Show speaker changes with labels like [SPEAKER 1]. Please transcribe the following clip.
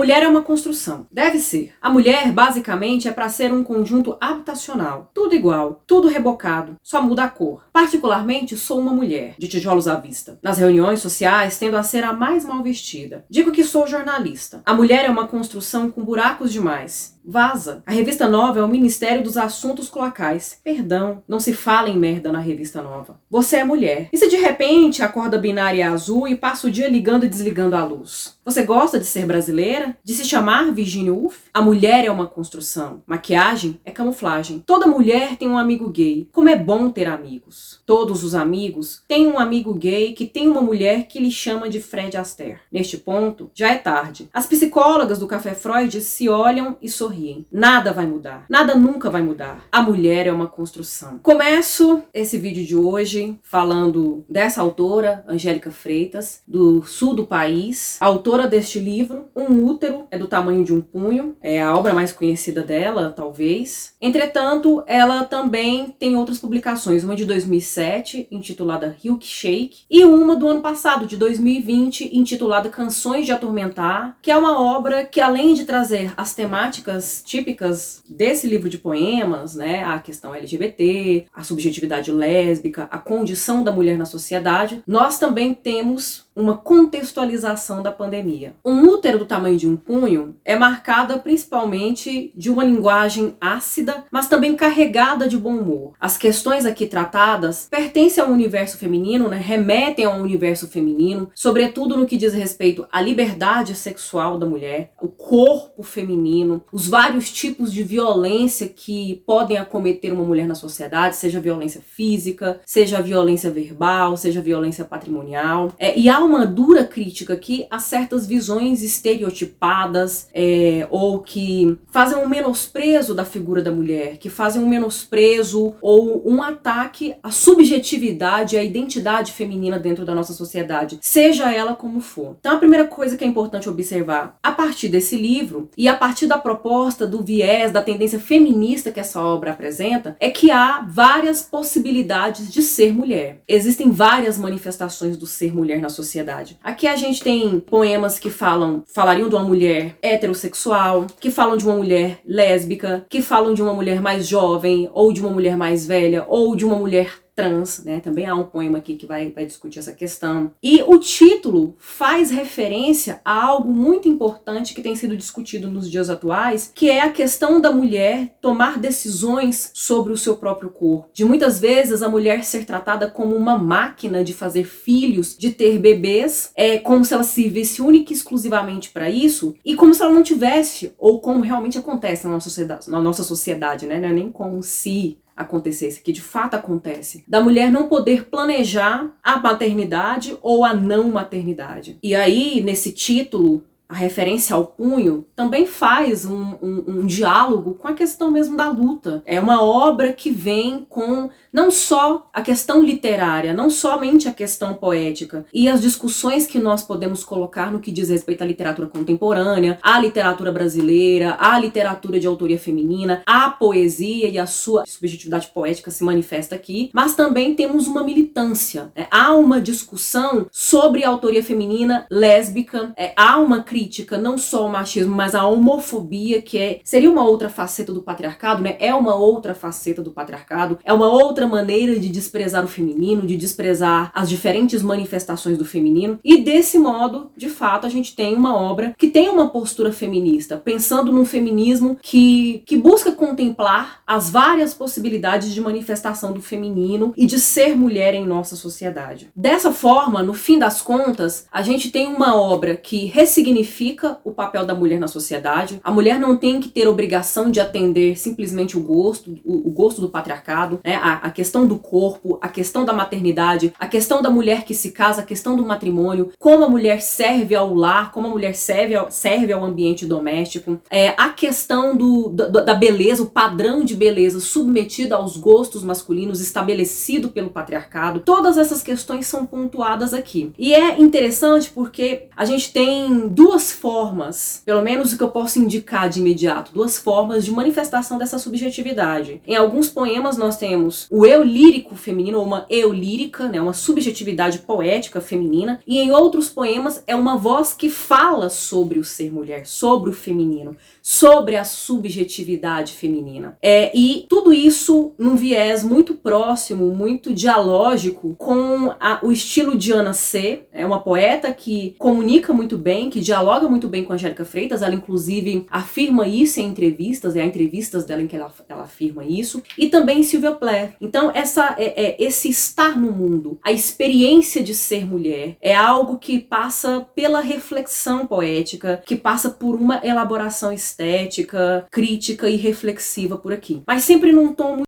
[SPEAKER 1] mulher é uma construção. Deve ser. A mulher, basicamente, é para ser um conjunto habitacional. Tudo igual, tudo rebocado, só muda a cor. Particularmente, sou uma mulher, de tijolos à vista. Nas reuniões sociais, tendo a ser a mais mal vestida. Digo que sou jornalista. A mulher é uma construção com buracos demais. Vaza. A revista nova é o Ministério dos Assuntos Cloacais. Perdão, não se fala em merda na revista nova. Você é mulher. E se de repente acorda binária azul e passa o dia ligando e desligando a luz? Você gosta de ser brasileira? De se chamar Virginia Woolf? A mulher é uma construção. Maquiagem é camuflagem. Toda mulher tem um amigo gay. Como é bom ter amigos. Todos os amigos têm um amigo gay que tem uma mulher que lhe chama de Fred Astaire. Neste ponto, já é tarde. As psicólogas do Café Freud se olham e sorriem. Nada vai mudar. Nada nunca vai mudar. A mulher é uma construção. Começo esse vídeo de hoje falando dessa autora, Angélica Freitas, do sul do país, autora deste livro, Um Útero é do tamanho de um punho, é a obra mais conhecida dela, talvez. Entretanto, ela também tem outras publicações, uma de 2007, intitulada Hilk Shake, e uma do ano passado, de 2020, intitulada Canções de Atormentar, que é uma obra que além de trazer as temáticas típicas desse livro de poemas, né, a questão LGBT, a subjetividade lésbica, a condição da mulher na sociedade, nós também temos uma contextualização da pandemia. Um útero do tamanho de um punho é marcada principalmente de uma linguagem ácida, mas também carregada de bom humor. As questões aqui tratadas pertencem ao universo feminino, né, remetem ao universo feminino, sobretudo no que diz respeito à liberdade sexual da mulher, o corpo feminino, os vários tipos de violência que podem acometer uma mulher na sociedade, seja violência física, seja violência verbal, seja violência patrimonial. É, e há uma dura crítica aqui a certas visões estereotipadas é, ou que fazem um menosprezo da figura da mulher, que fazem um menosprezo ou um ataque à subjetividade, à identidade feminina dentro da nossa sociedade, seja ela como for. Então, a primeira coisa que é importante observar a partir desse livro e a partir da proposta do viés, da tendência feminista que essa obra apresenta, é que há várias possibilidades de ser mulher. Existem várias manifestações do ser mulher na sociedade sociedade. Aqui a gente tem poemas que falam, falariam de uma mulher heterossexual, que falam de uma mulher lésbica, que falam de uma mulher mais jovem, ou de uma mulher mais velha, ou de uma mulher trans, né? Também há um poema aqui que vai, vai discutir essa questão. E o título faz referência a algo muito importante que tem sido discutido nos dias atuais, que é a questão da mulher tomar decisões sobre o seu próprio corpo. De muitas vezes a mulher ser tratada como uma máquina de fazer filhos, de ter bebês, é como se ela se visse única e exclusivamente para isso, e como se ela não tivesse, ou como realmente acontece na nossa sociedade, na nossa sociedade né? Não é nem como se acontecesse, que de fato acontece, da mulher não poder planejar a maternidade ou a não maternidade. E aí, nesse título, a referência ao punho, também faz um, um, um, diálogo com a questão mesmo da luta. É uma obra que vem com não só a questão literária, não somente a questão poética, e as discussões que nós podemos colocar no que diz respeito à literatura contemporânea, à literatura brasileira, à literatura de autoria feminina, à poesia e a sua subjetividade poética se manifesta aqui, mas também temos uma militância. Né? Há uma discussão sobre a autoria feminina lésbica, é, há uma crítica crítica não só ao machismo, mas à homofobia, que é seria uma outra faceta do patriarcado, né? É uma outra faceta do patriarcado, é uma outra maneira de desprezar o feminino, de desprezar as diferentes manifestações do feminino. E desse modo, de fato, a gente tem uma obra que tem uma postura feminista, pensando num feminismo que, que busca contemplar as várias possibilidades de manifestação do feminino e de ser mulher em nossa sociedade. Dessa forma, no fim das contas, a gente tem uma obra que ressignifica o papel da mulher na sociedade. A mulher não tem que ter obrigação de atender simplesmente o gosto, o, o gosto do patriarcado, né? A, a, questão do corpo, a questão da maternidade, a questão da mulher que se casa, a questão do matrimônio, como a mulher serve ao lar, como a mulher serve ao, serve ao ambiente doméstico, é, a questão do, da, da beleza, o padrão de beleza submetido aos gostos masculinos estabelecido pelo patriarcado. Todas essas questões são pontuadas aqui. E é interessante porque a gente tem duas duas formas, pelo menos o que eu posso indicar de imediato, duas formas de manifestação dessa subjetividade. Em alguns poemas nós temos o eu lírico feminino, ou uma eu lírica, né, uma subjetividade poética feminina, e em outros poemas é uma voz que fala sobre o ser mulher, sobre o feminino, sobre a subjetividade feminina. É, e tudo isso num viés muito próximo, muito dialógico com a, o estilo de Ana C. É uma poeta que comunica muito bem, que dialoga muito bem com a Angélica Freitas. Ela, inclusive, afirma isso em entrevistas, é a entrevistas dela em que ela, ela afirma isso. E também Sylvia Plath. Então, essa, é, é, esse estar no mundo, a experiência de ser mulher, é algo que passa pela reflexão poética, que passa por uma elaboração estética, crítica e reflexiva por aqui. Mas sempre num tom